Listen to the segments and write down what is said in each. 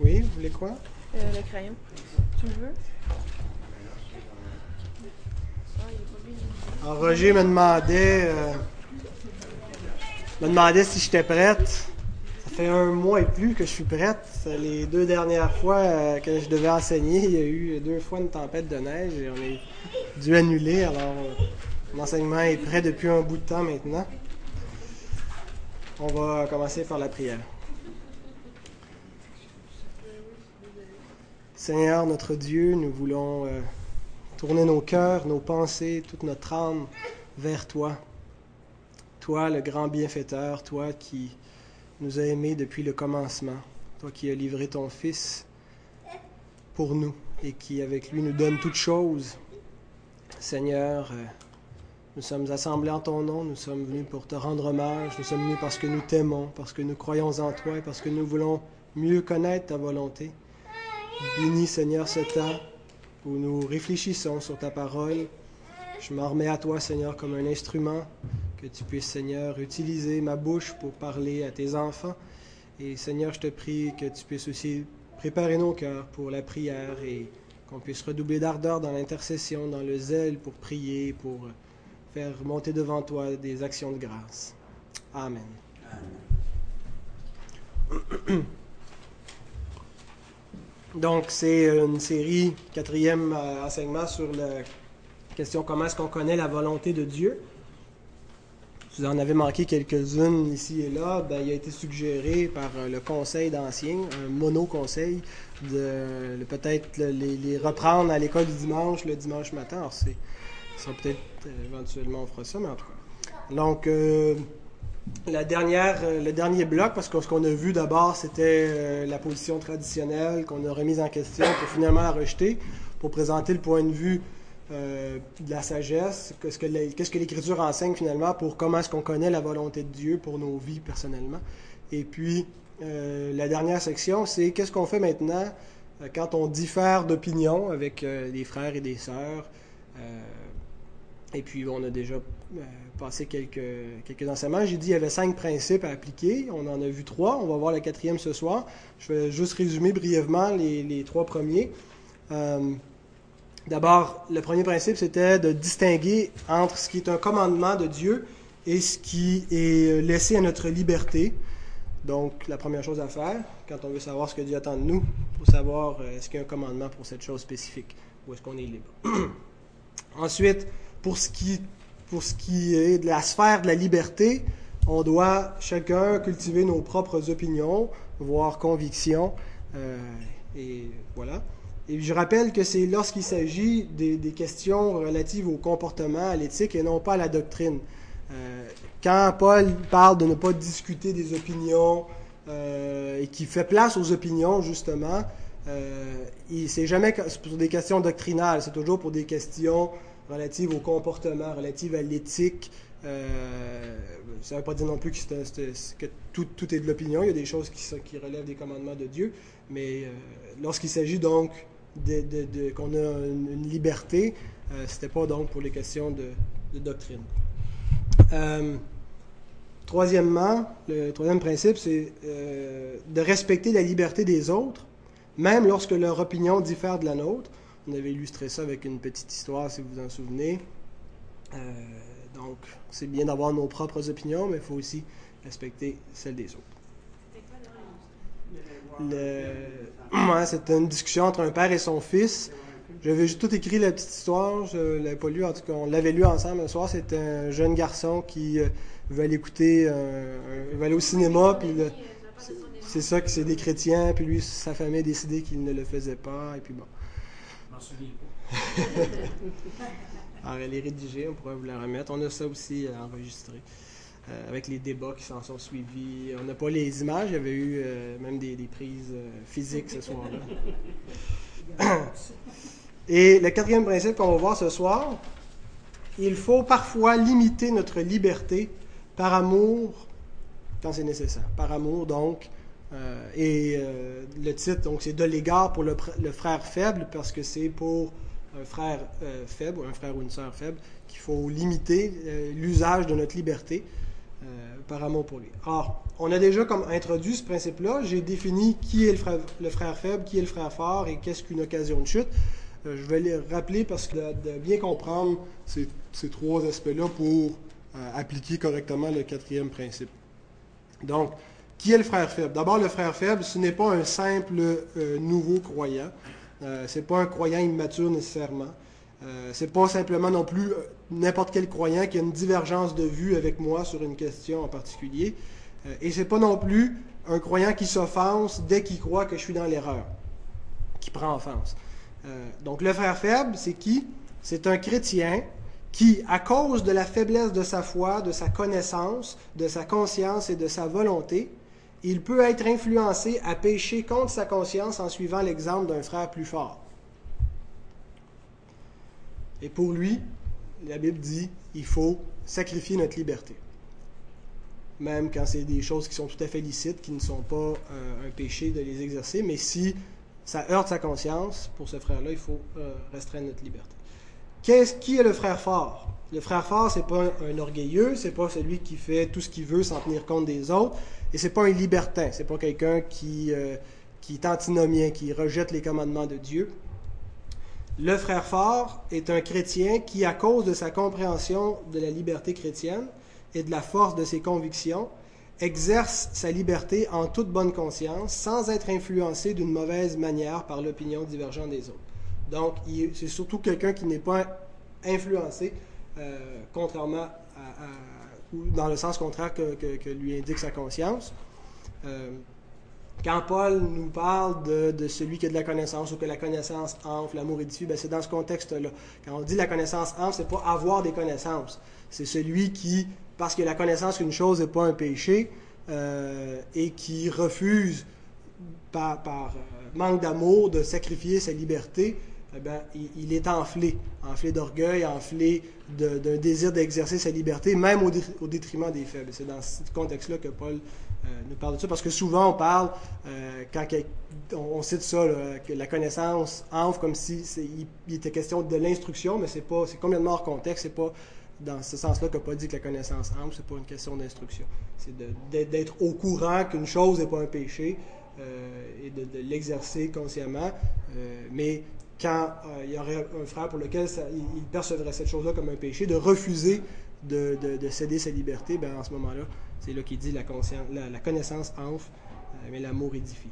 Oui, vous voulez quoi? Euh, le crayon. Tu le veux? Alors, Roger me demandait, euh, me demandait si j'étais prête. Ça fait un mois et plus que je suis prête. Les deux dernières fois euh, que je devais enseigner, il y a eu deux fois une tempête de neige et on a dû annuler. Alors, mon enseignement est prêt depuis un bout de temps maintenant. On va commencer par la prière. Seigneur notre Dieu, nous voulons euh, tourner nos cœurs, nos pensées, toute notre âme vers toi. Toi, le grand bienfaiteur, toi qui nous as aimés depuis le commencement, toi qui as livré ton Fils pour nous et qui avec lui nous donne toutes choses. Seigneur, euh, nous sommes assemblés en ton nom, nous sommes venus pour te rendre hommage, nous sommes venus parce que nous t'aimons, parce que nous croyons en toi et parce que nous voulons mieux connaître ta volonté. Bénis, Seigneur, ce temps où nous réfléchissons sur ta parole. Je m'en remets à toi, Seigneur, comme un instrument, que tu puisses, Seigneur, utiliser ma bouche pour parler à tes enfants. Et Seigneur, je te prie que tu puisses aussi préparer nos cœurs pour la prière et qu'on puisse redoubler d'ardeur dans l'intercession, dans le zèle pour prier, pour faire monter devant toi des actions de grâce. Amen. Amen. Donc, c'est une série, quatrième euh, enseignement sur la question comment est-ce qu'on connaît la volonté de Dieu. Si vous en avez manqué quelques-unes ici et là, ben, il a été suggéré par euh, le conseil d'anciens, un mono-conseil, de, peut-être les, reprendre à l'école du dimanche, le dimanche matin. Alors, c'est, ça peut-être éventuellement on fera ça, mais en tout cas. Donc, euh, la dernière, euh, le dernier bloc, parce que ce qu'on a vu d'abord, c'était euh, la position traditionnelle qu'on a remise en question pour finalement rejeter, pour présenter le point de vue euh, de la sagesse, qu'est-ce que, l'Écriture enseigne finalement pour comment est-ce qu'on connaît la volonté de Dieu pour nos vies personnellement. Et puis, la dernière section, c'est qu'est-ce qu'on fait maintenant quand on diffère d'opinion avec des frères et des sœurs. et puis, on a déjà passé quelques, quelques enseignements. J'ai dit qu'il y avait cinq principes à appliquer. On en a vu trois. On va voir le quatrième ce soir. Je vais juste résumer brièvement les, les trois premiers. Euh, D'abord, le premier principe, c'était de distinguer entre ce qui est un commandement de Dieu et ce qui est laissé à notre liberté. Donc, la première chose à faire, quand on veut savoir ce que Dieu attend de nous, pour savoir euh, est-ce qu'il y a un commandement pour cette chose spécifique ou est-ce qu'on est libre. Ensuite, pour ce qui pour ce qui est de la sphère de la liberté, on doit chacun cultiver nos propres opinions, voire convictions. Euh, et voilà. Et je rappelle que c'est lorsqu'il s'agit des, questions relatives au comportement, à l'éthique et non pas à la doctrine. Euh, quand Paul parle de ne pas discuter des opinions euh, et qui fait place aux opinions, justement, c'est jamais pour des questions doctrinales, c'est toujours pour des questions relatives au comportement, relatives à l'éthique. Euh, ça ne veut pas dire non plus que, tout, est de l'opinion. Il y a des choses qui, relèvent des commandements de Dieu. Mais euh, lorsqu'il s'agit donc de, qu'on a une, liberté, euh, c'était pas donc pour les questions de, de doctrine. Euh, troisièmement, le troisième principe, c'est de respecter la liberté des autres, même lorsque leur opinion diffère de la nôtre. On avait illustré ça avec une petite histoire, si vous vous en souvenez. Euh, donc, c'est bien d'avoir nos propres opinions, mais il faut aussi respecter celles des autres. Ouais, c'était une discussion entre un père et son fils. J'avais juste tout écrit la petite histoire, je ne l'avais pas lu, en tout cas, on l'avait lu ensemble un soir. C'était un jeune garçon qui euh, veut aller écouter, euh, veut aller au cinéma, puis c'est ça que c'est des chrétiens, puis lui, sa famille a décidé qu'il ne le faisait pas, et puis bon. Alors, elle est rédigée, on pourrait vous la remettre. On a ça aussi enregistré, euh, avec les débats qui s'en sont suivis. On n'a pas les images, il y avait eu euh, même des, prises euh, physiques ce soir-là. Et le quatrième principe qu'on va voir ce soir, il faut parfois limiter notre liberté par amour quand c'est nécessaire. Par amour, donc, euh, et euh, le titre, donc, c'est de l'égard pour le, frère faible, parce que c'est pour un frère euh, faible, ou un frère ou une sœur faible, qu'il faut limiter l'usage de notre liberté par amour pour lui. Alors, on a déjà comme introduit ce principe-là. J'ai défini qui est le frère, le frère, faible, qui est le frère fort et qu'est-ce qu'une occasion de chute. je vais les rappeler parce que de, bien comprendre ces, ces trois aspects-là pour appliquer correctement le quatrième principe. Donc, qui est le frère faible? D'abord, le frère faible, ce n'est pas un simple euh, nouveau croyant. Euh, ce n'est pas un croyant immature nécessairement. Euh, ce n'est pas simplement non plus euh, n'importe quel croyant qui a une divergence de vue avec moi sur une question en particulier. et ce n'est pas non plus un croyant qui s'offense dès qu'il croit que je suis dans l'erreur, qui prend offense. donc le frère faible, c'est qui? C'est un chrétien qui, à cause de la faiblesse de sa foi, de sa connaissance, de sa conscience et de sa volonté, il peut être influencé à pécher contre sa conscience en suivant l'exemple d'un frère plus fort. Et pour lui, la Bible dit, il faut sacrifier notre liberté. Même quand c'est des choses qui sont tout à fait licites, qui ne sont pas euh, un péché de les exercer, mais si ça heurte sa conscience, pour ce frère-là, il faut euh, restreindre notre liberté qui est le frère fort? Le frère fort, c'est pas un, orgueilleux, c'est pas celui qui fait tout ce qu'il veut sans tenir compte des autres, et c'est pas un libertin, c'est pas quelqu'un qui, euh, qui est antinomien, qui rejette les commandements de Dieu. Le frère fort est un chrétien qui, à cause de sa compréhension de la liberté chrétienne et de la force de ses convictions, exerce sa liberté en toute bonne conscience, sans être influencé d'une mauvaise manière par l'opinion divergente des autres. Donc, c'est surtout quelqu'un qui n'est pas influencé, euh, contrairement à, ou dans le sens contraire que, lui indique sa conscience. Euh, quand Paul nous parle de, celui qui a de la connaissance ou que la connaissance enfle, l'amour édifie, ben c'est dans ce contexte-là. Quand on dit la connaissance enfle, c'est pas avoir des connaissances. C'est celui qui, parce que la connaissance qu'une chose n'est pas un péché, euh, et qui refuse par, par manque d'amour de sacrifier sa liberté, eh ben, il, est enflé, enflé d'orgueil, enflé d'un désir d'exercer sa liberté, même au, détriment des faibles. C'est dans ce contexte-là que Paul euh, nous parle de ça, parce que souvent on parle, euh, quand on, cite ça, que la connaissance enfle comme si il, était question de l'instruction, mais c'est pas, c'est complètement hors contexte, c'est pas dans ce sens-là que Paul dit que la connaissance enfle, c'est pas une question d'instruction. C'est d'être au courant qu'une chose n'est pas un péché, euh, et de, l'exercer consciemment, mais quand euh, il y aurait un frère pour lequel il, percevrait cette chose-là comme un péché, de refuser de, céder sa liberté, ben, en ce moment-là, c'est là, qu'il dit la, connaissance enfle, euh, mais l'amour édifie.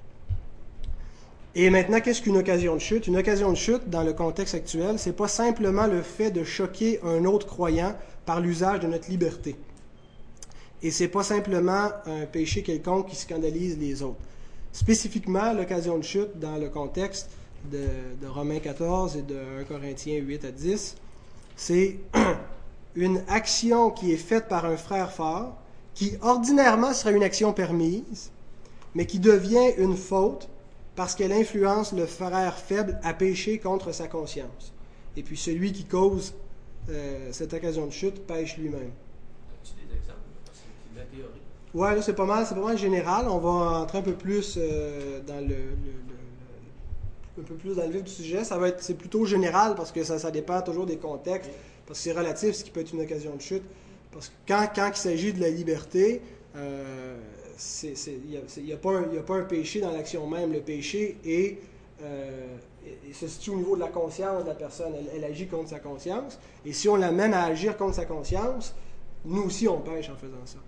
Et maintenant, qu'est-ce qu'une occasion de chute? Une occasion de chute, dans le contexte actuel, c'est pas simplement le fait de choquer un autre croyant par l'usage de notre liberté. Et c'est pas simplement un péché quelconque qui scandalise les autres. Spécifiquement, l'occasion de chute, dans le contexte, de, Romains 14 et de 1 Corinthiens 8 à 10, c'est une action qui est faite par un frère fort, qui ordinairement serait une action permise, mais qui devient une faute parce qu'elle influence le frère faible à pécher contre sa conscience. Et puis celui qui cause euh, cette occasion de chute pêche lui-même. As-tu des exemples? C'est la théorie. Ouais, là c'est pas mal, c'est pas mal général. On va entrer un peu plus euh, dans le un peu plus dans le vif du sujet. Ça va être, c'est plutôt général parce que ça, ça dépend toujours des contextes, parce que c'est relatif, ce qui peut être une occasion de chute. Parce que quand, quand il s'agit de la liberté, euh, il n'y a, a, pas un péché dans l'action même. Le péché euh, se situe au niveau de la conscience de la personne. Elle, agit contre sa conscience. Et si on l'amène à agir contre sa conscience, nous aussi on pêche en faisant ça.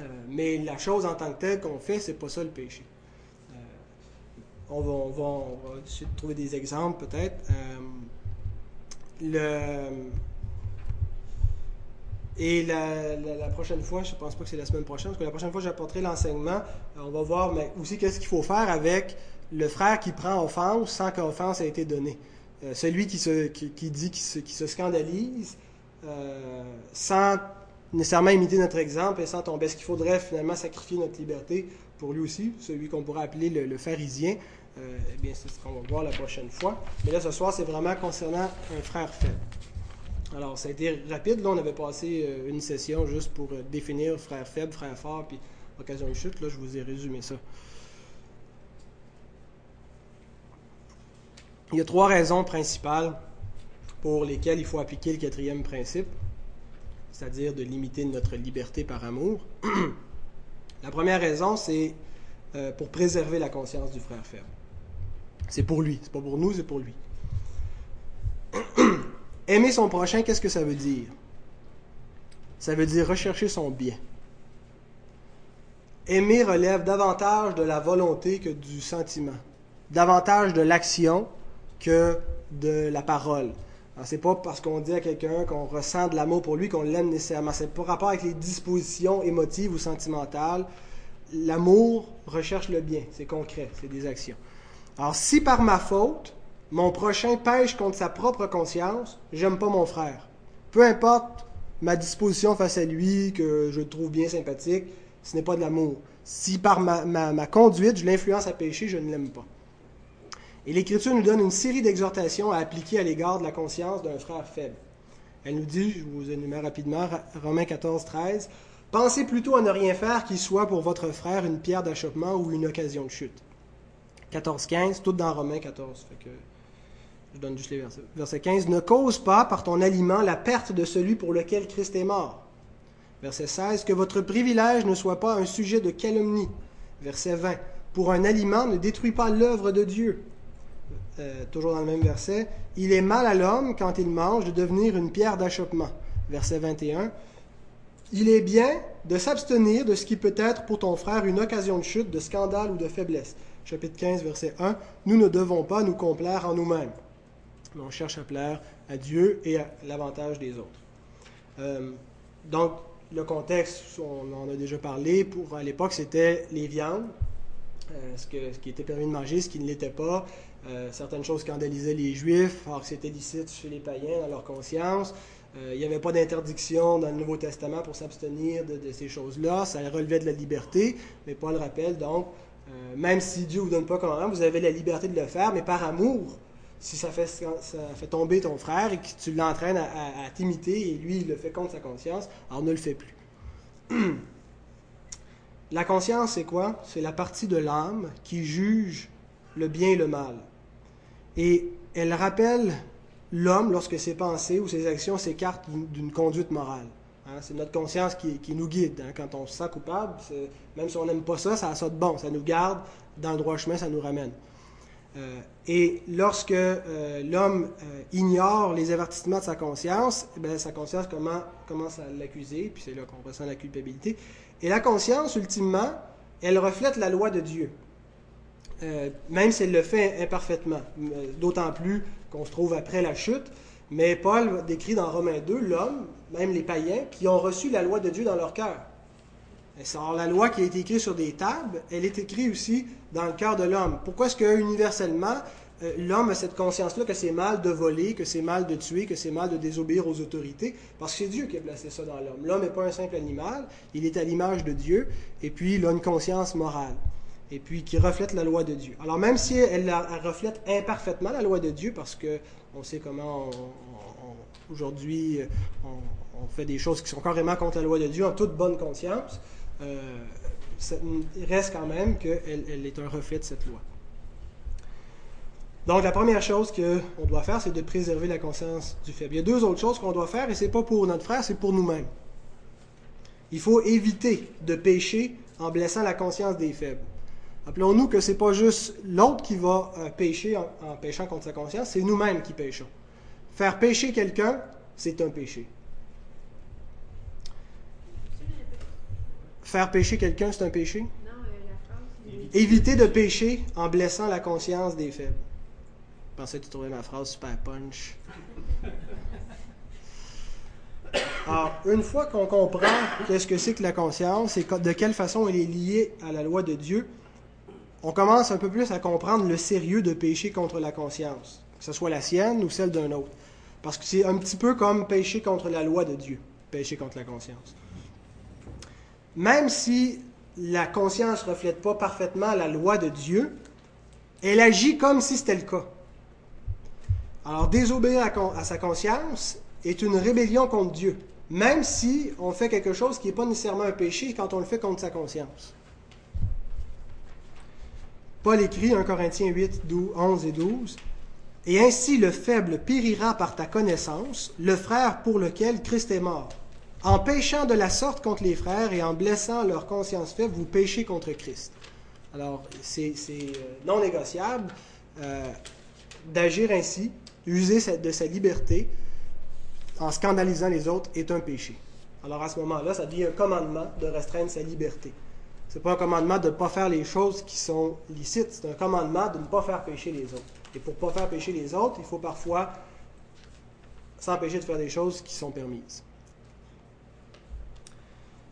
Euh, mais la chose en tant que telle qu'on fait, c'est pas ça le péché on va, trouver des exemples peut-être. Euh, et la, prochaine fois, je ne pense pas que c'est la semaine prochaine, parce que la prochaine fois, j'apporterai l'enseignement. Euh, on va voir mais aussi qu'est-ce qu'il faut faire avec le frère qui prend offense sans qu'offense ait été donnée. Euh, celui qui, se, qui, dit, qui se, qui se scandalise sans nécessairement imiter notre exemple et sans tomber. Est-ce qu'il faudrait finalement sacrifier notre liberté? Pour lui aussi, celui qu'on pourrait appeler le, pharisien? Euh, eh bien, c'est ce qu'on va voir la prochaine fois. Mais là, ce soir, c'est vraiment concernant un frère faible. Alors, ça a été rapide. Là, on avait passé euh, une session juste pour euh, définir frère faible, frère fort, puis occasion de chute. Là, je vous ai résumé ça. Il y a trois raisons principales pour lesquelles il faut appliquer le quatrième principe. c'est-à-dire de limiter notre liberté par amour. la première raison, c'est euh, pour préserver la conscience du frère faible. C'est pour lui, c'est pas pour nous, c'est pour lui. Aimer son prochain, qu'est-ce que ça veut dire? Ça veut dire rechercher son bien. Aimer relève davantage de la volonté que du sentiment, davantage de l'action que de la parole. C'est pas parce qu'on dit à quelqu'un qu'on ressent de l'amour pour lui qu'on l'aime nécessairement. C'est pas rapport avec les dispositions émotives ou sentimentales. L'amour recherche le bien, c'est concret, c'est des actions. Alors si par ma faute, mon prochain pêche contre sa propre conscience, j'aime pas mon frère. Peu importe ma disposition face à lui, que je trouve bien sympathique, ce n'est pas de l'amour. Si par ma, ma conduite, je l'influence à pécher, je ne l'aime pas. Et l'Écriture nous donne une série d'exhortations à appliquer à l'égard de la conscience d'un frère faible. Elle nous dit, je vous énumère rapidement, Romains 14, 13, Pensez plutôt à ne rien faire qui soit pour votre frère une pierre d'achoppement ou une occasion de chute. 14, 15, tout dans Romains 14. Fait que je donne juste les versets. Verset 15, Ne cause pas par ton aliment la perte de celui pour lequel Christ est mort. Verset 16, Que votre privilège ne soit pas un sujet de calomnie. Verset 20, Pour un aliment ne détruit pas l'œuvre de Dieu. Euh, toujours dans le même verset, Il est mal à l'homme, quand il mange, de devenir une pierre d'achoppement. Verset 21, Il est bien de s'abstenir de ce qui peut être pour ton frère une occasion de chute, de scandale ou de faiblesse. Chapitre 15, verset 1, Nous ne devons pas nous complaire en nous-mêmes. Mais on cherche à plaire à Dieu et à l'avantage des autres. Euh, donc, le contexte, on en a déjà parlé, pour à l'époque, c'était les viandes, euh, ce, qui était permis de manger, ce qui ne l'était pas, euh, certaines choses scandalisaient les Juifs, alors que c'était licite chez les païens dans leur conscience. Euh, il n'y avait pas d'interdiction dans le Nouveau Testament pour s'abstenir de, ces choses-là. Ça relevait de la liberté, mais Paul rappelle donc, euh, même si Dieu ne vous donne pas commandement, vous avez la liberté de le faire, mais par amour. Si ça fait, ça fait tomber ton frère et que tu l'entraînes à, à t'imiter et lui, il le fait contre sa conscience, alors ne le fais plus. la conscience, c'est quoi? C'est la partie de l'âme qui juge le bien et le mal. Et elle rappelle l'homme lorsque ses pensées ou ses actions s'écartent d'une conduite morale. Hein. c'est notre conscience qui, nous guide. Hein. Quand on se sent coupable, même si on n'aime pas ça, ça a ça de bon. Ça nous garde dans le droit chemin, ça nous ramène. Euh, et lorsque euh, l'homme euh, ignore les avertissements de sa conscience, eh sa conscience commence à l'accuser, puis c'est là qu'on ressent la culpabilité. Et la conscience, ultimement, elle reflète la loi de Dieu. Euh, même s'il le fait imparfaitement, euh, d'autant plus qu'on se trouve après la chute. Mais Paul décrit dans Romains 2 l'homme, même les païens, qui ont reçu la loi de Dieu dans leur cœur. Alors la loi qui a été écrite sur des tables, elle est écrite aussi dans le cœur de l'homme. Pourquoi est-ce que universellement, euh, l'homme a cette conscience-là que c'est mal de voler, que c'est mal de tuer, que c'est mal de désobéir aux autorités? Parce que c'est Dieu qui a placé ça dans l'homme. L'homme n'est pas un simple animal, il est à l'image de Dieu, et puis il a une conscience morale et puis qui reflète la loi de Dieu. Alors même si elle, reflète imparfaitement la loi de Dieu, parce que on sait comment aujourd'hui on, fait des choses qui sont carrément contre la loi de Dieu en toute bonne conscience, euh, il reste quand même qu'elle elle est un reflet de cette loi. Donc la première chose qu'on doit faire, c'est de préserver la conscience du faible. Il y a deux autres choses qu'on doit faire, et ce n'est pas pour notre frère, c'est pour nous-mêmes. Il faut éviter de pécher en blessant la conscience des faibles. Rappelons-nous que ce n'est pas juste l'autre qui va euh, pécher en, péchant contre sa conscience, c'est nous-mêmes qui péchons. Faire pécher quelqu'un, c'est un péché. Faire pécher quelqu'un, c'est un péché? Non, la phrase. Éviter de pécher en blessant la conscience des faibles. Je pensais que tu trouvais ma phrase super punch. Alors, une fois qu'on comprend qu'est-ce que c'est que la conscience et de quelle façon elle est liée à la loi de Dieu, on commence un peu plus à comprendre le sérieux de pécher contre la conscience, que ce soit la sienne ou celle d'un autre. Parce que c'est un petit peu comme pécher contre la loi de Dieu, pécher contre la conscience. Même si la conscience ne reflète pas parfaitement la loi de Dieu, elle agit comme si c'était le cas. Alors, désobéir à, sa conscience est une rébellion contre Dieu, même si on fait quelque chose qui n'est pas nécessairement un péché quand on le fait contre sa conscience. Paul écrit 1 Corinthiens 8, 11 et 12. Et ainsi le faible périra par ta connaissance, le frère pour lequel Christ est mort. En péchant de la sorte contre les frères et en blessant leur conscience faible, vous péchez contre Christ. Alors, c'est euh, non négociable euh, d'agir ainsi, user de sa liberté en scandalisant les autres est un péché. Alors à ce moment-là, ça devient un commandement de restreindre sa liberté. C'est pas un commandement de ne pas faire les choses qui sont licites, c'est un commandement de ne pas faire pécher les autres. Et pour ne pas faire pécher les autres, il faut parfois s'empêcher de faire des choses qui sont permises.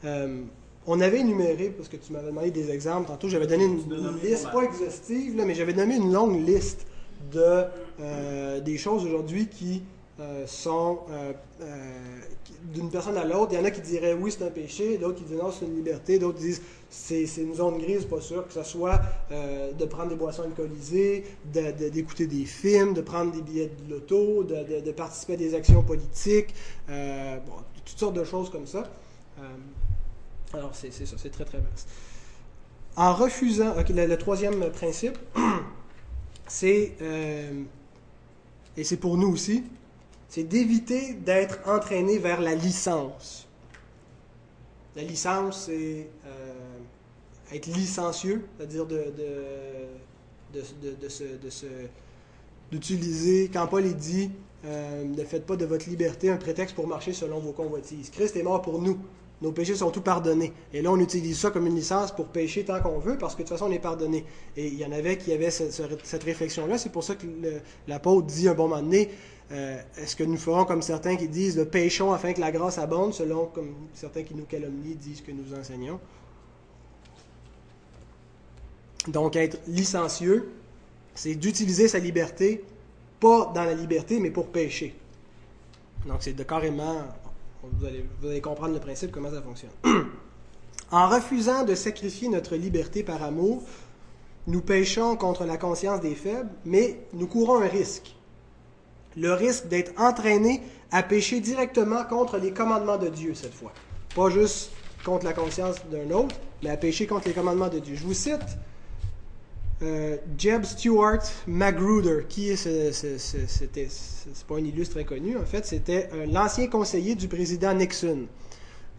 Euh, on avait énuméré, parce que tu m'avais demandé des exemples, tantôt j'avais donné une, liste, pas exhaustive, là, mais j'avais donné une longue liste de, euh, des choses aujourd'hui qui euh, sont d'une personne à l'autre. Il y en a qui diraient oui, c'est un péché, d'autres qui disent non, c'est une liberté, d'autres disent c'est une zone grise, pas sûr, que ce soit euh, de prendre des boissons alcoolisées, de- de- d'écouter des films, de prendre des billets de loto, de, de- participer à des actions politiques, euh, bon, toutes sortes de choses comme ça. Euh, alors, c'est ça, c'est très très vaste. En refusant, ok, le, troisième principe, c'est, et c'est pour nous aussi, c'est d'éviter d'être entraîné vers la licence. La licence, c'est euh, être licencieux, c'est-à-dire de, de, de, de- se- de se- d'utiliser, quand Paul est dit, euh, ne faites pas de votre liberté un prétexte pour marcher selon vos convoitises. Christ est mort pour nous. Nos péchés sont tout pardonnés. Et là, on utilise ça comme une licence pour pécher tant qu'on veut, parce que de toute façon, on est pardonné. Et il y en avait qui avaient ce- ce- cette réflexion-là. C'est pour ça que l'apôtre dit un bon moment donné, euh, est-ce que nous ferons comme certains qui disent, le péchons afin que la grâce abonde, selon comme certains qui nous calomnient disent que nous enseignons? Donc, être licencieux, c'est d'utiliser sa liberté, pas dans la liberté, mais pour pécher. Donc, c'est de carrément. Vous allez, vous allez comprendre le principe, comment ça fonctionne. en refusant de sacrifier notre liberté par amour, nous péchons contre la conscience des faibles, mais nous courons un risque. Le risque d'être entraîné à pécher directement contre les commandements de Dieu cette fois. Pas juste contre la conscience d'un autre, mais à pécher contre les commandements de Dieu. Je vous cite euh, Jeb Stuart Magruder, qui est ce, c'est pas un illustre inconnu, en fait, c'était euh, l'ancien conseiller du président Nixon,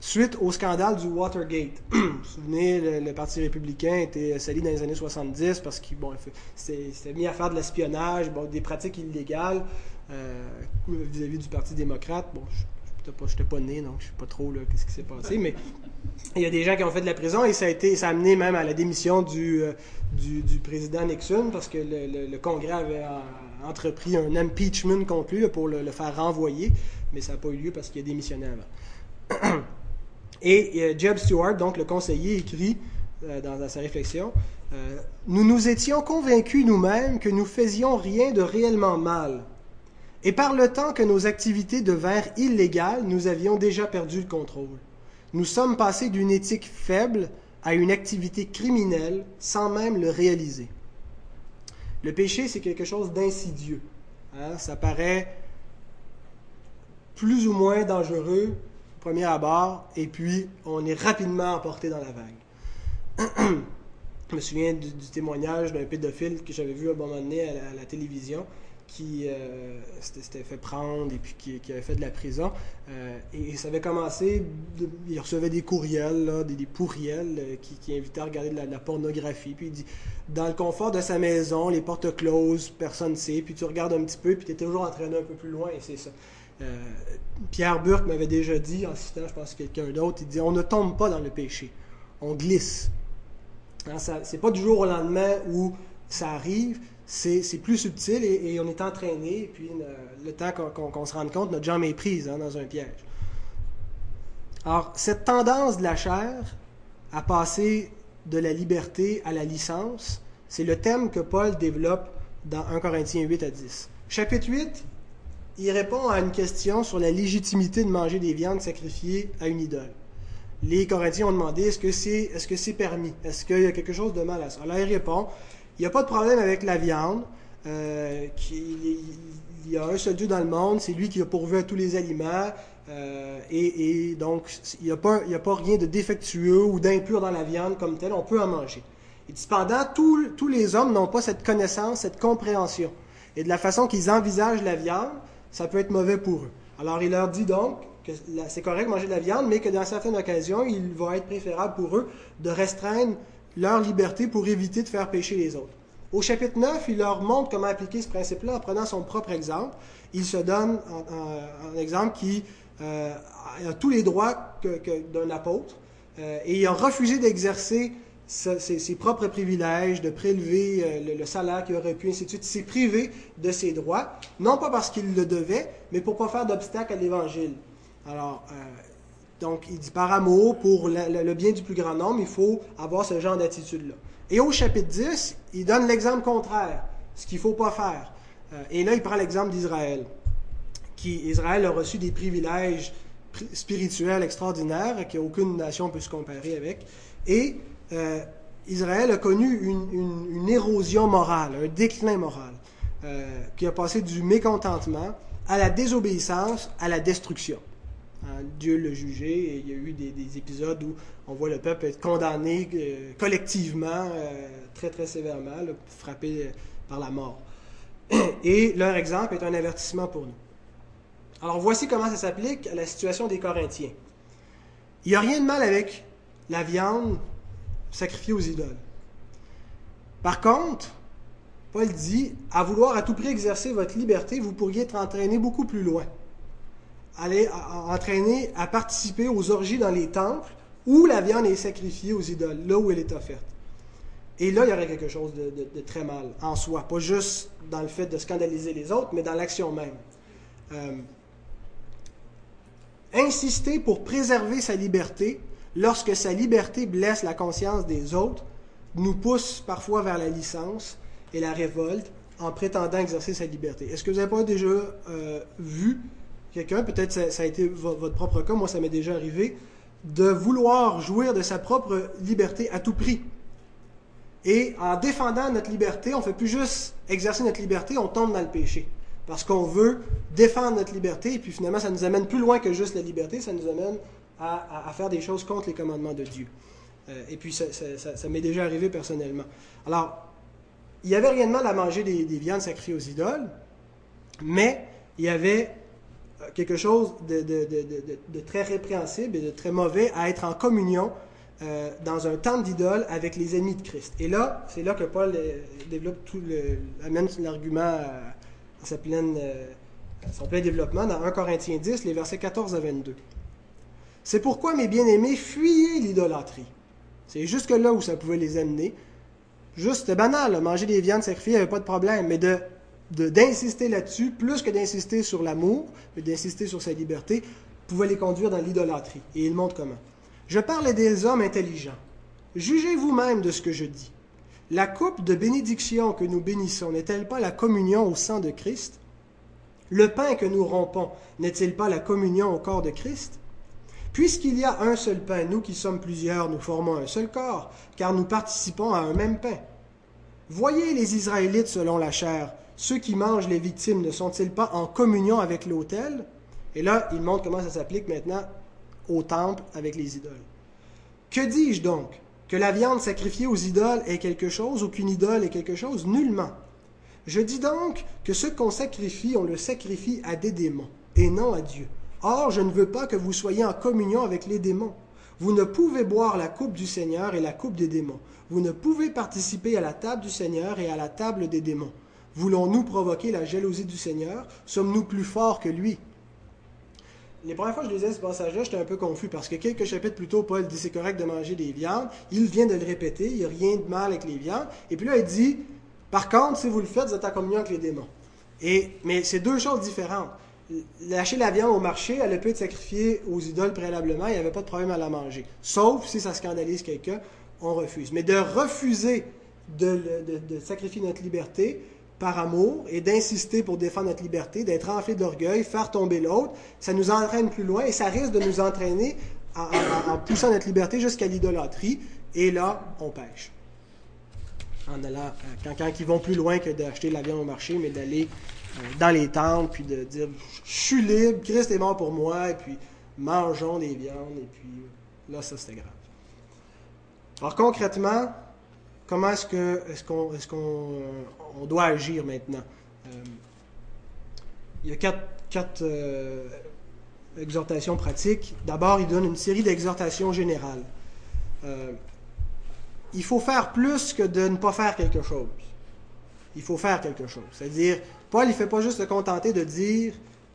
suite au scandale du Watergate. vous vous souvenez, le, Parti républicain était sali dans les années 70 parce qu'il bon, s'était mis à faire de l'espionnage, des pratiques illégales euh, vis-à-vis du Parti démocrate. Bon, je n'étais pas, pas né, donc je ne sais pas trop là, qu'est-ce qui s'est passé, mais il y a des gens qui ont fait de la prison et ça a, été, ça a amené même à la démission du, euh, président Nixon parce que le, Congrès avait euh, entrepris un impeachment contre lui pour le, faire renvoyer, mais ça n'a pas eu lieu parce qu'il a démissionné avant. Et Jeb Stewart, donc le conseiller, écrit dans, sa réflexion Nous nous étions convaincus nous-mêmes que nous faisions rien de réellement mal. Et par le temps que nos activités devinrent illégales, nous avions déjà perdu le contrôle. Nous sommes passés d'une éthique faible à une activité criminelle sans même le réaliser. Le péché, c'est quelque chose d'insidieux. hein. Ça paraît plus ou moins dangereux premier abord, et puis on est rapidement emporté dans la vague. Je me souviens du, témoignage d'un pédophile que j'avais vu un bon moment donné à à la télévision qui euh, s'était fait prendre et puis qui, avait fait de la prison. Euh, et, ça avait commencé, il recevait des courriels, là, des, pourriels euh, qui, qui invitaient à regarder de la, pornographie. Puis il dit, dans le confort de sa maison, les portes closes, personne ne sait, puis tu regardes un petit peu, puis tu es toujours entraîné un peu plus loin, et c'est ça. Euh, Pierre Burke m'avait déjà dit, en citant, je pense, quelqu'un d'autre, il dit, on ne tombe pas dans le péché, on glisse. Hein, c'est pas du jour au lendemain où ça arrive, c'est plus subtil et, on est entraîné, puis le temps qu'on se rende compte, notre jambe est prise hein, dans un piège. Alors, cette tendance de la chair à passer de la liberté à la licence, c'est le thème que Paul développe dans 1 Corinthiens 8 à 10. Chapitre 8, il répond à une question sur la légitimité de manger des viandes sacrifiées à une idole. Les Corinthiens ont demandé est-ce que c'est est -ce c'est permis? Est-ce qu'il y a quelque chose de mal à ça? Alors il répond il n'y a pas de problème avec la viande. euh, il y a un seul Dieu dans le monde, c'est lui qui a pourvu à tous les aliments. euh, et, donc, il n'y a, pas- rien de défectueux ou d'impur dans la viande comme telle. On peut en manger. Cependant, tous les hommes n'ont pas cette connaissance, cette compréhension. Et de la façon qu'ils envisagent la viande, ça peut être mauvais pour eux. Alors il leur dit donc, que c'est correct de manger de la viande, mais que dans certaines occasions, il va être préférable pour eux de restreindre leur liberté pour éviter de faire pécher les autres. Au chapitre 9, il leur montre comment appliquer ce principe-là en prenant son propre exemple. Il se donne un, exemple qui euh, a tous les droits d'un apôtre euh, et il a refusé d'exercer ses, propres privilèges, de prélever euh, le, salaire qu'il aurait pu, ainsi de suite. S'est privé de ses droits, non pas parce qu'il le devait, mais pour ne pas faire d'obstacle à l'Évangile. Alors, donc, il dit par amour, pour le, bien du plus grand nombre, il faut avoir ce genre d'attitude-là. Et au chapitre 10, il donne l'exemple contraire, ce qu'il ne faut pas faire. Euh, et là, il prend l'exemple d'Israël, qui, Israël a reçu des privilèges spirituels extraordinaires qu'aucune nation peut se comparer avec. Et euh, Israël a connu une, érosion morale, un déclin moral, euh, qui a passé du mécontentement à la désobéissance, à la destruction. Hein, Dieu l'a jugé et il y a eu des, épisodes où on voit le peuple être condamné euh, collectivement, euh, très très sévèrement, frappé par la mort. Et leur exemple est un avertissement pour nous. Alors voici comment ça s'applique à la situation des Corinthiens. Il n'y a rien de mal avec la viande sacrifiée aux idoles. Par contre, Paul dit, à vouloir à tout prix exercer votre liberté, vous pourriez être entraîné beaucoup plus loin aller entraîner à participer aux orgies dans les temples où la viande est sacrifiée aux idoles, là où elle est offerte. Et là, il y aurait quelque chose de, très mal en soi, pas juste dans le fait de scandaliser les autres, mais dans l'action même. Euh, insister pour préserver sa liberté lorsque sa liberté blesse la conscience des autres nous pousse parfois vers la licence et la révolte en prétendant exercer sa liberté. Est-ce que vous n'avez pas déjà euh, vu quelqu'un, peut-être ça, ça, a été votre propre cas, moi ça m'est déjà arrivé, de vouloir jouir de sa propre liberté à tout prix. Et en défendant notre liberté, on ne fait plus juste exercer notre liberté, on tombe dans le péché. Parce qu'on veut défendre notre liberté, et puis finalement, ça nous amène plus loin que juste la liberté, ça nous amène à, faire des choses contre les commandements de Dieu. Euh, et puis, ça, m'est déjà arrivé personnellement. Alors, il y avait rien de mal à manger des, des viandes sacrifiées aux idoles, mais il y avait quelque chose de, très répréhensible et de très mauvais à être en communion euh, dans un temple d'idole avec les ennemis de Christ. Et là, c'est là que Paul euh, développe tout amène l'argument à, sa pleine, euh, son plein développement dans 1 Corinthiens 10, les versets 14 à 22. C'est pourquoi, mes bien-aimés, fuyez l'idolâtrie. C'est jusque là où ça pouvait les amener. Juste, banal, manger des viandes sacrifiées, il n'y avait pas de problème, mais de d'insister là-dessus, plus que d'insister sur l'amour, mais d'insister sur sa liberté, pouvait les conduire dans l'idolâtrie. Et il montre comment. Je parle des hommes intelligents. Jugez vous-même de ce que je dis. La coupe de bénédiction que nous bénissons n'est-elle pas la communion au sang de Christ? Le pain que nous rompons n'est-il pas la communion au corps de Christ? Puisqu'il y a un seul pain, nous qui sommes plusieurs, nous formons un seul corps, car nous participons à un même pain. Voyez les Israélites selon la chair, ceux qui mangent les victimes ne sont-ils pas en communion avec l'autel? Et là, il montre comment ça s'applique maintenant au temple avec les idoles. Que dis-je donc? Que la viande sacrifiée aux idoles est quelque chose ou qu'une idole est quelque chose? Nullement. Je dis donc que ce qu'on sacrifie, on le sacrifie à des démons et non à Dieu. Or, je ne veux pas que vous soyez en communion avec les démons. Vous ne pouvez boire la coupe du Seigneur et la coupe des démons. Vous ne pouvez participer à la table du Seigneur et à la table des démons. Voulons-nous provoquer la jalousie du Seigneur? Sommes-nous plus forts que lui? Les premières fois que je lisais ce passage-là, j'étais un peu confus parce que quelques chapitres plus tôt, Paul dit c'est correct de manger des viandes. Il vient de le répéter, il n'y a rien de mal avec les viandes. Et puis là, il dit par contre, si vous le faites, vous êtes en communion avec les démons. Et, mais c'est deux choses différentes. Lâcher la viande au marché, elle pu être sacrifiée aux idoles préalablement, il n'y avait pas de problème à la manger. Sauf si ça scandalise quelqu'un, on refuse. Mais de refuser de sacrifier notre liberté, par amour et d'insister pour défendre notre liberté, d'être rempli d'orgueil, faire tomber l'autre, ça nous entraîne plus loin et ça risque de nous entraîner en, poussant notre liberté jusqu'à l'idolâtrie. Et là, on pêche. En allant, euh, quand, ils vont plus loin que d'acheter la viande au marché, mais d'aller euh, dans les temples, puis de dire Je suis libre, Christ est mort pour moi, et puis mangeons des viandes, et puis là, ça c'était grave. Alors concrètement, comment est-ce qu'on est doit agir maintenant? Euh, il y a quatre, euh, exhortations pratiques. D'abord, il donne une série d'exhortations générales. Euh, il faut faire plus que de ne pas faire quelque chose. Il faut faire quelque chose. C'est-à-dire, Paul, il ne fait pas juste se contenter de dire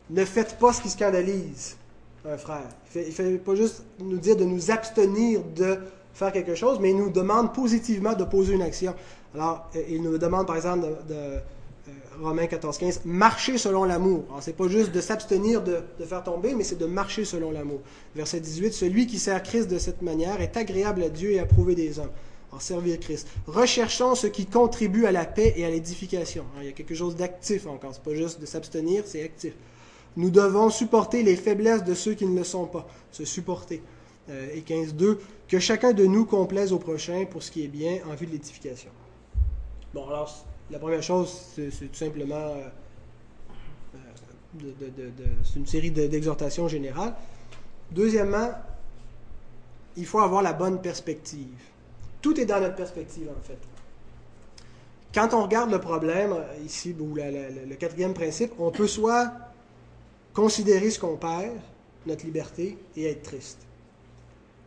ne faites pas ce qui scandalise un frère. Il ne fait, pas juste nous dire de nous abstenir de faire quelque chose, mais il nous demande positivement de poser une action. Alors, euh, il nous demande par exemple de, euh, Romains 14, 15, marcher selon l'amour. Alors, c'est pas juste de s'abstenir de, de, faire tomber, mais c'est de marcher selon l'amour. Verset 18, celui qui sert Christ de cette manière est agréable à Dieu et approuvé des hommes. En servir Christ. Recherchons ce qui contribue à la paix et à l'édification. Il y a quelque chose d'actif encore. C'est pas juste de s'abstenir, c'est actif. Nous devons supporter les faiblesses de ceux qui ne le sont pas. Se supporter. Euh, et 15.2, que chacun de nous complaise au prochain pour ce qui est bien en vue de l'édification. Bon, alors, la première chose, c'est tout simplement euh, euh, c'est une série d'exhortations générales. Deuxièmement, il faut avoir la bonne perspective. Tout est dans notre perspective, en fait. Quand on regarde le problème, ici, ou le quatrième principe, on peut soit considérer ce qu'on perd, notre liberté, et être triste.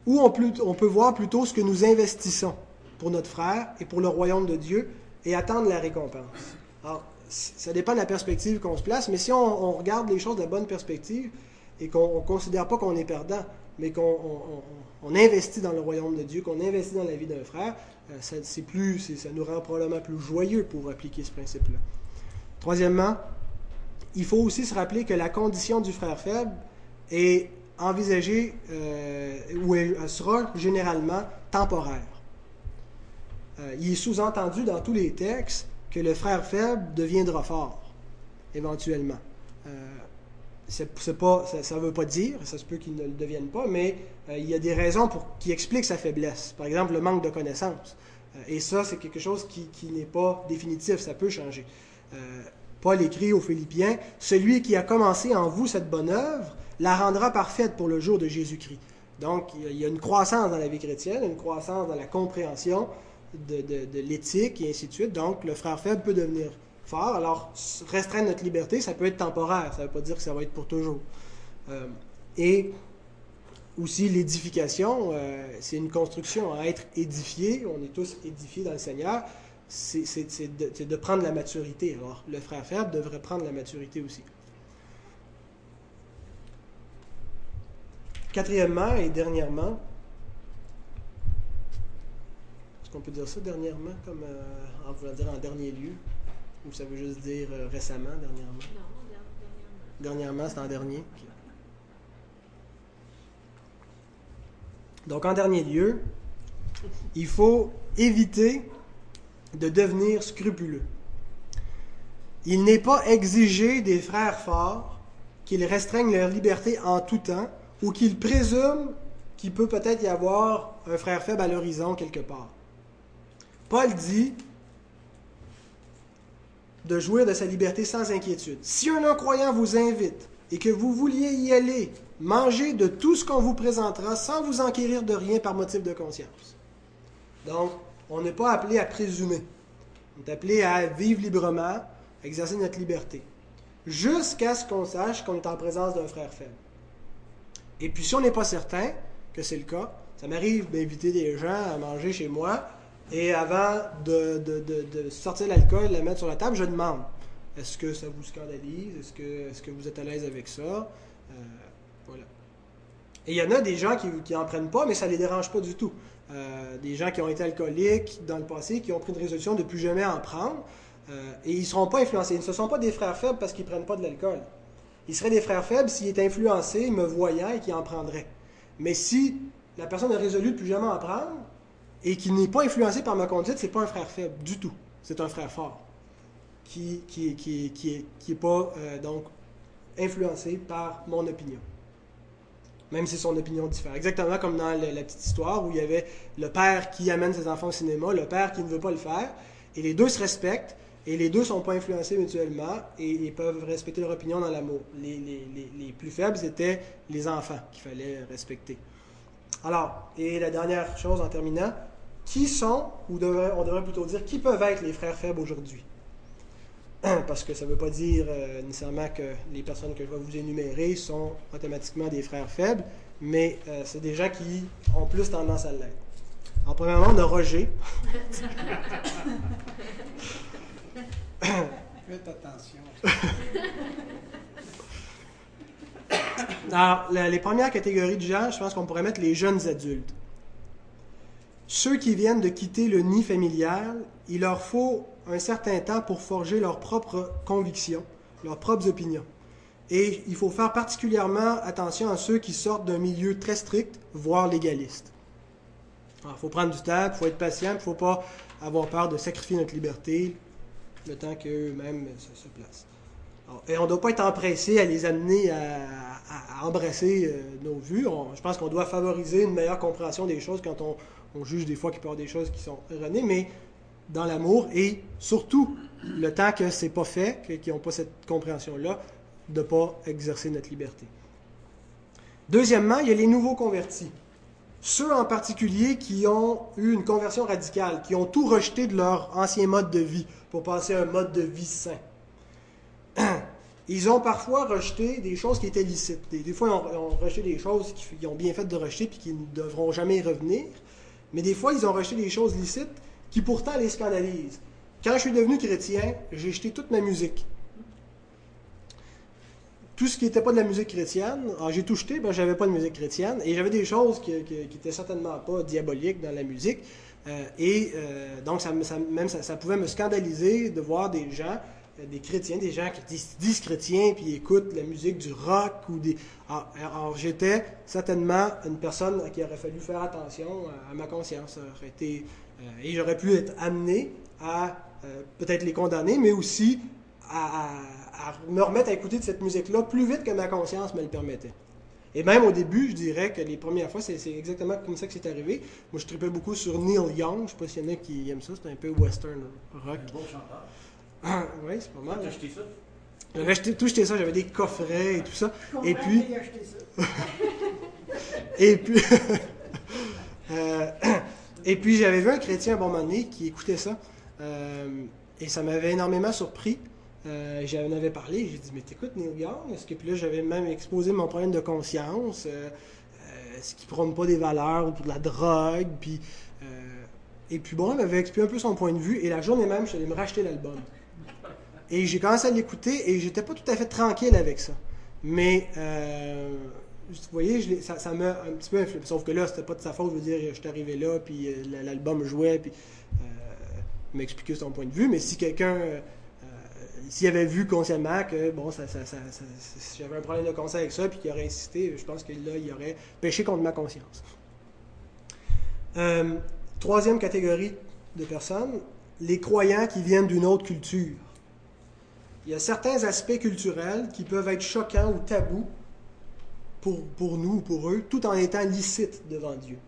Ou on peut, on peut voir plutôt ce que nous investissons pour notre frère et pour le royaume de Dieu et attendre la récompense. Alors, ça dépend de la perspective qu'on se place, mais si on, regarde les choses de la bonne perspective et qu'on ne considère pas qu'on est perdant, mais qu'on on, investit dans le royaume de Dieu, qu'on investit dans la vie d'un frère, euh, ça, plus, ça nous rend probablement plus joyeux pour appliquer ce principe-là. Troisièmement, il faut aussi se rappeler que la condition du frère faible est envisagée euh, ou elle sera généralement temporaire. Euh, il est sous-entendu dans tous les textes que le frère faible deviendra fort, éventuellement. Euh, pas, ça ne veut pas dire, ça se peut qu'il ne le devienne pas, mais euh, il y a des raisons pour, qui expliquent sa faiblesse. Par exemple, le manque de connaissances. et ça, c'est quelque chose qui, qui n'est pas définitif, ça peut changer. Paul écrit aux Philippiens, Celui qui a commencé en vous cette bonne œuvre la rendra parfaite pour le jour de Jésus-Christ. Donc, il y a une croissance dans la vie chrétienne, une croissance dans la compréhension de, l'éthique et ainsi de suite. Donc, le frère faible peut devenir fort. Alors, restreindre notre liberté, ça peut être temporaire. Ça ne veut pas dire que ça va être pour toujours. Euh, et aussi, l'édification, euh, c'est une construction à être édifié. On est tous édifiés dans le Seigneur. C'est de, de, prendre la maturité. Alors, le frère faible devrait prendre la maturité aussi. Quatrièmement et dernièrement, qu'on peut dire ça dernièrement, comme euh, en voulant dire en dernier lieu? Ou ça veut juste dire euh, récemment, dernièrement? Non, dernièrement. Dernièrement, c'est en dernier. Donc, en dernier lieu, il faut éviter de devenir scrupuleux. Il n'est pas exigé des frères forts qu'ils restreignent leur liberté en tout temps ou qu'ils présument qu'il peut peut-être y avoir un frère faible à l'horizon quelque part. Paul dit de jouir de sa liberté sans inquiétude. Si un non-croyant vous invite et que vous vouliez y aller, mangez de tout ce qu'on vous présentera sans vous enquérir de rien par motif de conscience. Donc, on n'est pas appelé à présumer. On est appelé à vivre librement, à exercer notre liberté, jusqu'à ce qu'on sache qu'on est en présence d'un frère faible. Et puis, si on n'est pas certain que c'est le cas, ça m'arrive d'inviter des gens à manger chez moi, et avant de, de, sortir l'alcool, la mettre sur la table, je demande est-ce que ça vous scandalise? Est-ce que, est que vous êtes à l'aise avec ça? Euh, Voilà. Et il y en a des gens qui n'en prennent pas, mais ça ne les dérange pas du tout. Euh, des gens qui ont été alcooliques dans le passé, qui ont pris une résolution de plus jamais en prendre, euh, et ils ne seront pas influencés. Ce ne sont pas des frères faibles parce qu'ils ne prennent pas de l'alcool. Ils seraient des frères faibles s'ils étaient influencés, me voyant et qui en prendraient. Mais si la personne a résolu de plus jamais en prendre, et qui n'est pas influencé par ma conduite, c'est pas un frère faible du tout. C'est un frère fort qui qui, est, pas euh, donc influencé par mon opinion. Même si son opinion diffère. Exactement comme dans la, petite histoire où il y avait le père qui amène ses enfants au cinéma, le père qui ne veut pas le faire, et les deux se respectent, et les deux ne sont pas influencés mutuellement, et ils peuvent respecter leur opinion dans l'amour. Les, plus faibles, c'était les enfants qu'il fallait respecter. Alors, et la dernière chose en terminant, qui sont, ou on devrait plutôt dire, qui peuvent être les frères faibles aujourd'hui? parce que ça ne veut pas dire euh, nécessairement que les personnes que je vais vous énumérer sont automatiquement des frères faibles, mais euh, c'est des gens qui ont plus tendance à l'être. En premièrement, on a Roger. Faites attention. Alors, les premières catégories de gens, je pense qu'on pourrait mettre les jeunes adultes. Ceux qui viennent de quitter le nid familial, il leur faut un certain temps pour forger leurs propres convictions, leurs propres opinions. Et il faut faire particulièrement attention à ceux qui sortent d'un milieu très strict, voire légaliste. Il faut prendre du temps, il faut être patient, il ne faut pas avoir peur de sacrifier notre liberté le temps qu'eux-mêmes se, se placent. Et on ne doit pas être empressé à les amener à, embrasser euh, nos vues. Je pense qu'on doit favoriser une meilleure compréhension des choses quand on, juge des fois qu'il peut y avoir des choses qui sont erronées, mais dans l'amour et surtout le temps que c'est pas fait, qu'ils n'ont pas cette compréhension-là, de ne pas exercer notre liberté. Deuxièmement, il y a les nouveaux convertis. Ceux en particulier qui ont eu une conversion radicale, qui ont tout rejeté de leur ancien mode de vie pour passer à un mode de vie sain. Ils ont parfois rejeté des choses qui étaient licites. Des, fois, ils ont, rejeté des choses qu'ils ont bien fait de rejeter puis qui ne devront jamais revenir. Mais des fois, ils ont rejeté des choses licites qui pourtant les scandalisent. Quand je suis devenu chrétien, j'ai jeté toute ma musique. Tout ce qui n'était pas de la musique chrétienne, alors j'ai tout jeté, ben, j'avais pas de musique chrétienne, et j'avais des choses qui, qui, étaient certainement pas diaboliques dans la musique. Euh, et euh, donc, ça, me- ça- même ça, pouvait me scandaliser de voir des gens, euh, des chrétiens, des gens qui disent, disent chrétiens, puis écoutent la musique du rock ou des. Alors, alors, j'étais certainement une personne à qui aurait fallu faire attention à, ma conscience. Et j'aurais pu être amené à peut-être les condamner, mais aussi à- à me remettre à écouter de cette musique-là plus vite que ma conscience me le permettait. Et même au début, je dirais que les premières fois, c'est exactement comme ça que c'est arrivé. Moi, je tripais beaucoup sur Neil Young. Je ne sais pas s'il y en a qui aiment ça. C'est un peu western rock. Un beau chanteur. oui, c'est pas mal. T'as acheté ça? J'avais acheté- tout jeté ça. J'avais des coffrets et tout ça. Et puis, et puis, euh, et puis j'avais vu un chrétien à un bon moment donné qui écoutait ça. euh, et ça m'avait énormément surpris. Euh, J'en avais parlé, j'ai dit, mais t'écoutes Neil Young? Est-ce que puis là, j'avais même exposé mon problème de conscience. euh, euh, Est-ce qu'il prône pas des valeurs ou de la drogue? Puis, et puis bon, il m'avait expliqué un peu son point de vue. Et la journée même, je suis allé me racheter l'album. Et j'ai commencé à l'écouter et j'étais pas tout à fait tranquille avec ça. Mais, vous voyez, ça m'a un petit peu influencé. Sauf que là, c'était pas de sa faute. Je veux dire, je suis arrivé là, puis l'album jouait, puis expliqué son point de vue. Mais si quelqu'un, s'il avait vu consciemment que, bon, ça, j'avais un problème de conscience avec ça, puis qu'il aurait insisté, je pense que là, il aurait péché contre ma conscience. Euh, troisième catégorie de personnes, les croyants qui viennent d'une autre culture. Il y a certains aspects culturels qui peuvent être choquants ou tabous pour, pour nous ou pour eux, tout en étant licites devant Dieu.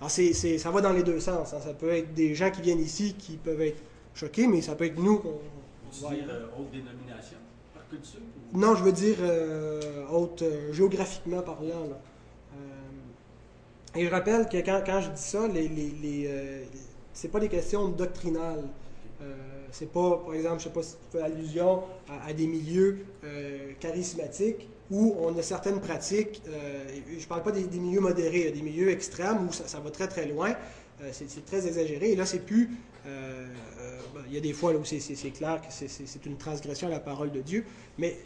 Alors, c'est, c'est- ça va dans les deux sens. hein. Ça peut être des gens qui viennent ici qui peuvent être choqués, mais ça peut être nous. Euh, haute dénomination? Par culture? ou- Non, je veux dire euh, haute, euh, géographiquement parlant. là. Et je rappelle que quand, quand je dis ça, les, les, les, c'est pas des questions doctrinales. Euh, c'est pas, par exemple, je sais pas si tu fais allusion à, à des milieux euh, charismatiques où on a certaines pratiques. euh, et je parle pas des, des milieux modérés, des milieux extrêmes où ça, ça va très très loin. C'est, c'est très exagéré. Et là, c'est plus. Ben, il y a des fois où c'est, clair que c'est, une transgression à la parole de Dieu. Mais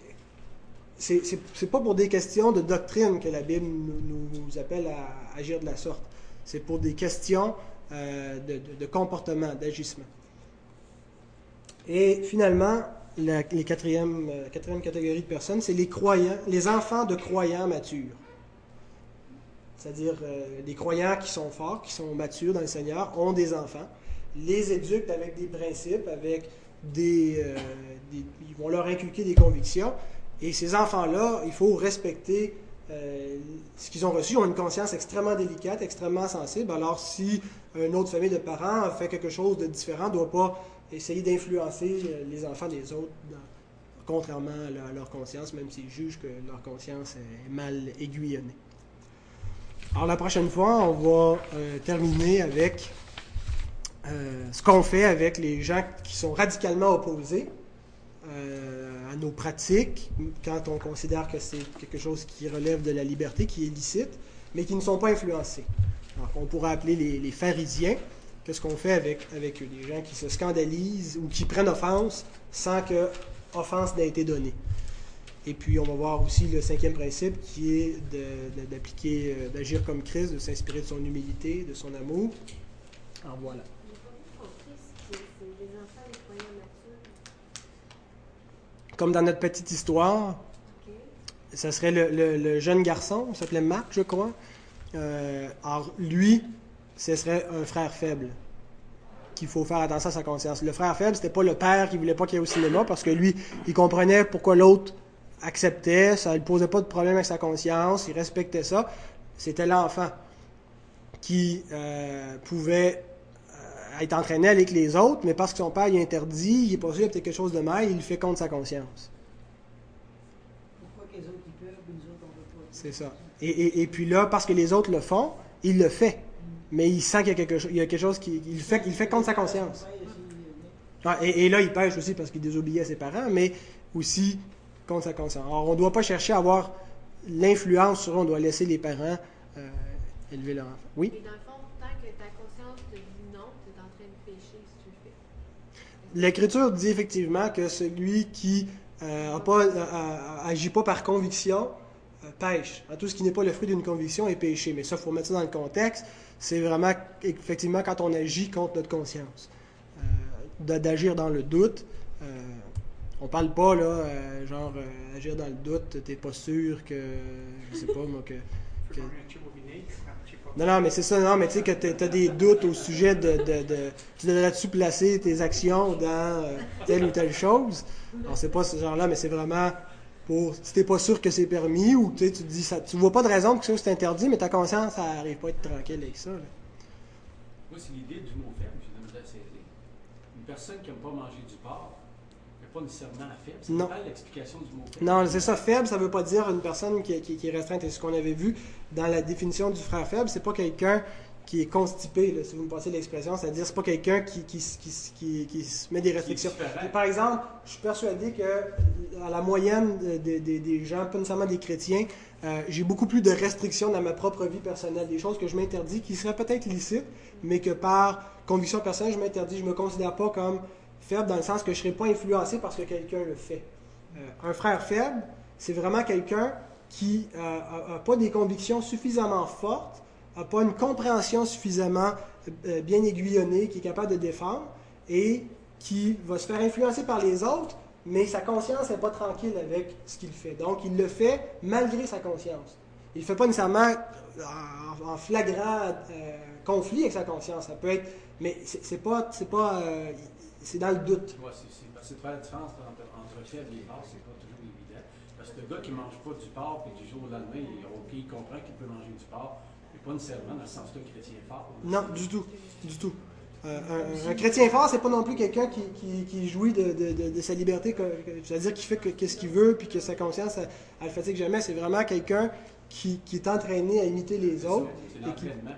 c'est, pas pour des questions de doctrine que la Bible nous, appelle à agir de la sorte. C'est pour des questions euh, de, comportement, d'agissement. Et finalement, la euh, quatrième catégorie de personnes, c'est les croyants, les enfants de croyants matures. C'est-à-dire euh, des croyants qui sont forts, qui sont matures dans le Seigneur, ont des enfants, les éduquent avec des principes, avec des, euh, des- Ils vont leur inculquer des convictions. Et ces enfants-là, il faut respecter euh, ce qu'ils ont reçu. Ils ont une conscience extrêmement délicate, extrêmement sensible. Alors, si une autre famille de parents fait quelque chose de différent, ne doit pas essayer d'influencer euh, les enfants des autres, contrairement à leur, conscience, même s'ils jugent que leur conscience est mal aiguillonnée. Alors la prochaine fois, on va terminer avec euh, ce qu'on fait avec les gens qui sont radicalement opposés euh, à nos pratiques quand on considère que c'est quelque chose qui relève de la liberté, qui est licite, mais qui ne sont pas influencés. Alors qu'on pourrait appeler les, pharisiens. Qu'est-ce qu'on fait avec, avec eux? Des gens qui se scandalisent ou qui prennent offense sans que offense été donnée. Et puis, on va voir aussi le cinquième principe qui est d'appliquer, euh, d'agir comme Christ, de s'inspirer de son humilité, de son amour. Alors voilà. Enfants croyants matures. Comme dans notre petite histoire, ça serait le, le- le jeune garçon, il s'appelait Marc, je crois. Euh, alors, lui, ce serait un frère faible qu'il faut faire attention à sa conscience. Le frère faible, c'était pas le père qui voulait pas qu'il y ait au cinéma parce que lui, il comprenait pourquoi l'autre acceptait, ça ne posait pas de problème avec sa conscience, il respectait ça. C'était l'enfant qui euh, pouvait être entraîné avec les autres, mais parce que son père il interdit, il est pas sûr, peut-être quelque chose de mal, il le fait contre sa conscience. Pourquoi les autres peuvent, autres pas? C'est ça. Et, puis là, parce que les autres le font, il le fait. Mais il sent qu'il y a quelque chose, qui, il fait, fait contre sa conscience. Ah, et, et là, il pêche aussi parce qu'il désobéit à ses parents, mais aussi contre sa conscience. Alors, on ne doit pas chercher à avoir l'influence sur eux, on doit laisser les parents euh, élever leur enfant. Oui? Mais dans le fond, tant que ta conscience te dit non, tu es en train de pécher si tu le fais. L'Écriture dit effectivement que celui qui euh, pas, pas par conviction euh, pêche. Tout ce qui n'est pas le fruit d'une conviction est péché. Mais ça, il faut mettre ça dans le contexte. C'est vraiment, effectivement, quand on agit contre notre conscience. Euh, D'agir dans le doute. Euh, on parle pas, là, euh, genre, agir dans le doute, t'es pas sûr que, je sais pas, moi, que- non, non, mais c'est ça, non, mais tu sais que tu as des doutes au sujet de, de, de- tu devrais-tu placer tes actions dans euh, telle ou telle chose? Alors, c'est pas ce genre-là, mais c'est vraiment pour, si t'es pas sûr que c'est permis ou tu te dis ça, tu vois pas de raison que ça c'est interdit, mais ta conscience, ça arrive pas à être tranquille avec ça. Moi, c'est l'idée du mot faible, je. Une personne qui n'aime pas manger du porc pas nécessairement faible. C'est Non. pas l'explication du mot faible. Non, c'est ça, faible, ça veut pas dire une personne qui, qui- qui est restreinte. Et ce qu'on avait vu dans la définition du frère faible, c'est pas quelqu'un qui est constipé, là, si vous me passez l'expression, c'est-à-dire c'est pas quelqu'un qui, se met des restrictions. Par exemple, je suis persuadé que à la moyenne de- de- de- des gens, pas nécessairement des chrétiens, euh, j'ai beaucoup plus de restrictions dans ma propre vie personnelle, des choses que je m'interdis qui seraient peut-être licites, mais que par conviction personnelle, je m'interdis. Je me considère pas comme faible dans le sens que je ne serai pas influencé parce que quelqu'un le fait. Euh, un frère faible, c'est vraiment quelqu'un qui n'a pas des convictions suffisamment fortes, n'a pas une compréhension suffisamment euh, bien aiguillonnée, qui est capable de défendre, et qui va se faire influencer par les autres, mais sa conscience n'est pas tranquille avec ce qu'il fait. Donc, il le fait malgré sa conscience. Il ne fait pas nécessairement en, flagrant euh, conflit avec sa conscience. Ça peut être, mais c'est pas, c'est pas, euh, c'est dans le doute. Ouais, c'est, que faire la différence entre, entre faible et fort, c'est pas toujours évident. Parce que le gars qui ne mange pas du porc, puis du jour au lendemain, il, ok, il comprend qu'il peut manger du porc, mais pas nécessairement dans ce sens-là chrétien fort. Non, du tout, du tout. Euh, un, un chrétien fort, c'est pas non plus quelqu'un qui, qui, qui jouit de, de, de, de sa liberté, c'est-à-dire qui fait qu'est-ce qu'il veut, puis que sa conscience, elle, elle le fatigue jamais. C'est vraiment quelqu'un qui, qui est entraîné à imiter les C'est autres. C'est l'entraînement.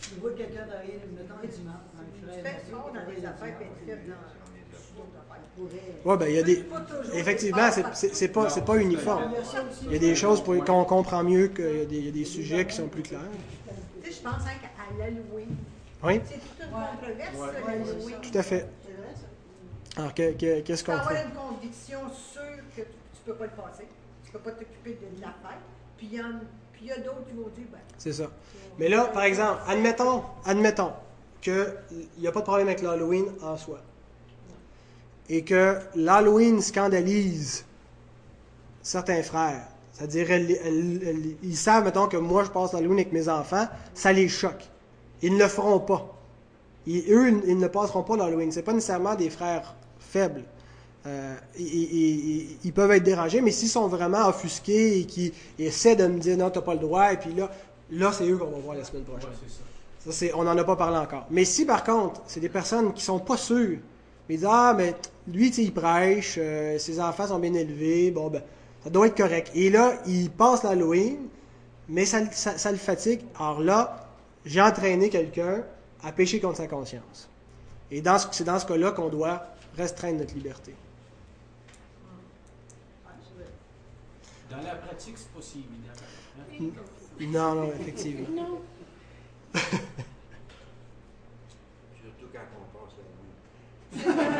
Tu vois quelqu'un travailler, mettons, un dimanche, Tu tu pourrait. Ouais, ben, il y a des. Effectivement, c'est- pas, c'est pas uniforme. Il y a a des choses pour, qu'on comprend mieux, qu'il y a des, il y a des sujets qui sont plus clairs. Tu sais, je pense hein, à l'Halloween. Oui, C'est toute une controverse, Ouais. ça, Ouais, l'Halloween. tout à fait. C'est vrai, ça. Alors, que- que- qu'est-ce Tu peux qu'on avoir fait? une conviction sûre que tu ne peux pas le passer. Tu ne peux pas t'occuper de la fête. Puis il y, en- puis il y a d'autres qui vont dire, ben, C'est ça. Mais là, par exemple, admettons, admettons qu'il n'y a pas de problème avec l'Halloween en soi. Et que l'Halloween scandalise certains frères. C'est-à-dire, ils savent, mettons, que moi, je passe l'Halloween avec mes enfants, ça les choque. Ils ne le feront pas. Eux, ils- ne passeront pas l'Halloween. Ce pas nécessairement des frères faibles. Euh, ils, peuvent être dérangés, mais s'ils sont vraiment offusqués et qui essaient de me dire non, tu n'as pas le droit, et puis là, là c'est eux qu'on va voir la semaine prochaine. On n'en a pas parlé encore. Mais si, par contre, c'est des personnes qui sont pas sûres, mais disent Ah, mais lui, il prêche, euh, ses enfants sont bien élevés, bon, ben, ça doit être correct. Et là, il passe l'Halloween, mais ça, le fatigue. Alors là, j'ai entraîné quelqu'un à pécher contre sa conscience. Et c'est dans ce cas-là qu'on doit restreindre notre liberté. Dans la pratique, c'est possible. si évident. Non, non, effectivement. Surtout quand on passe la nuit.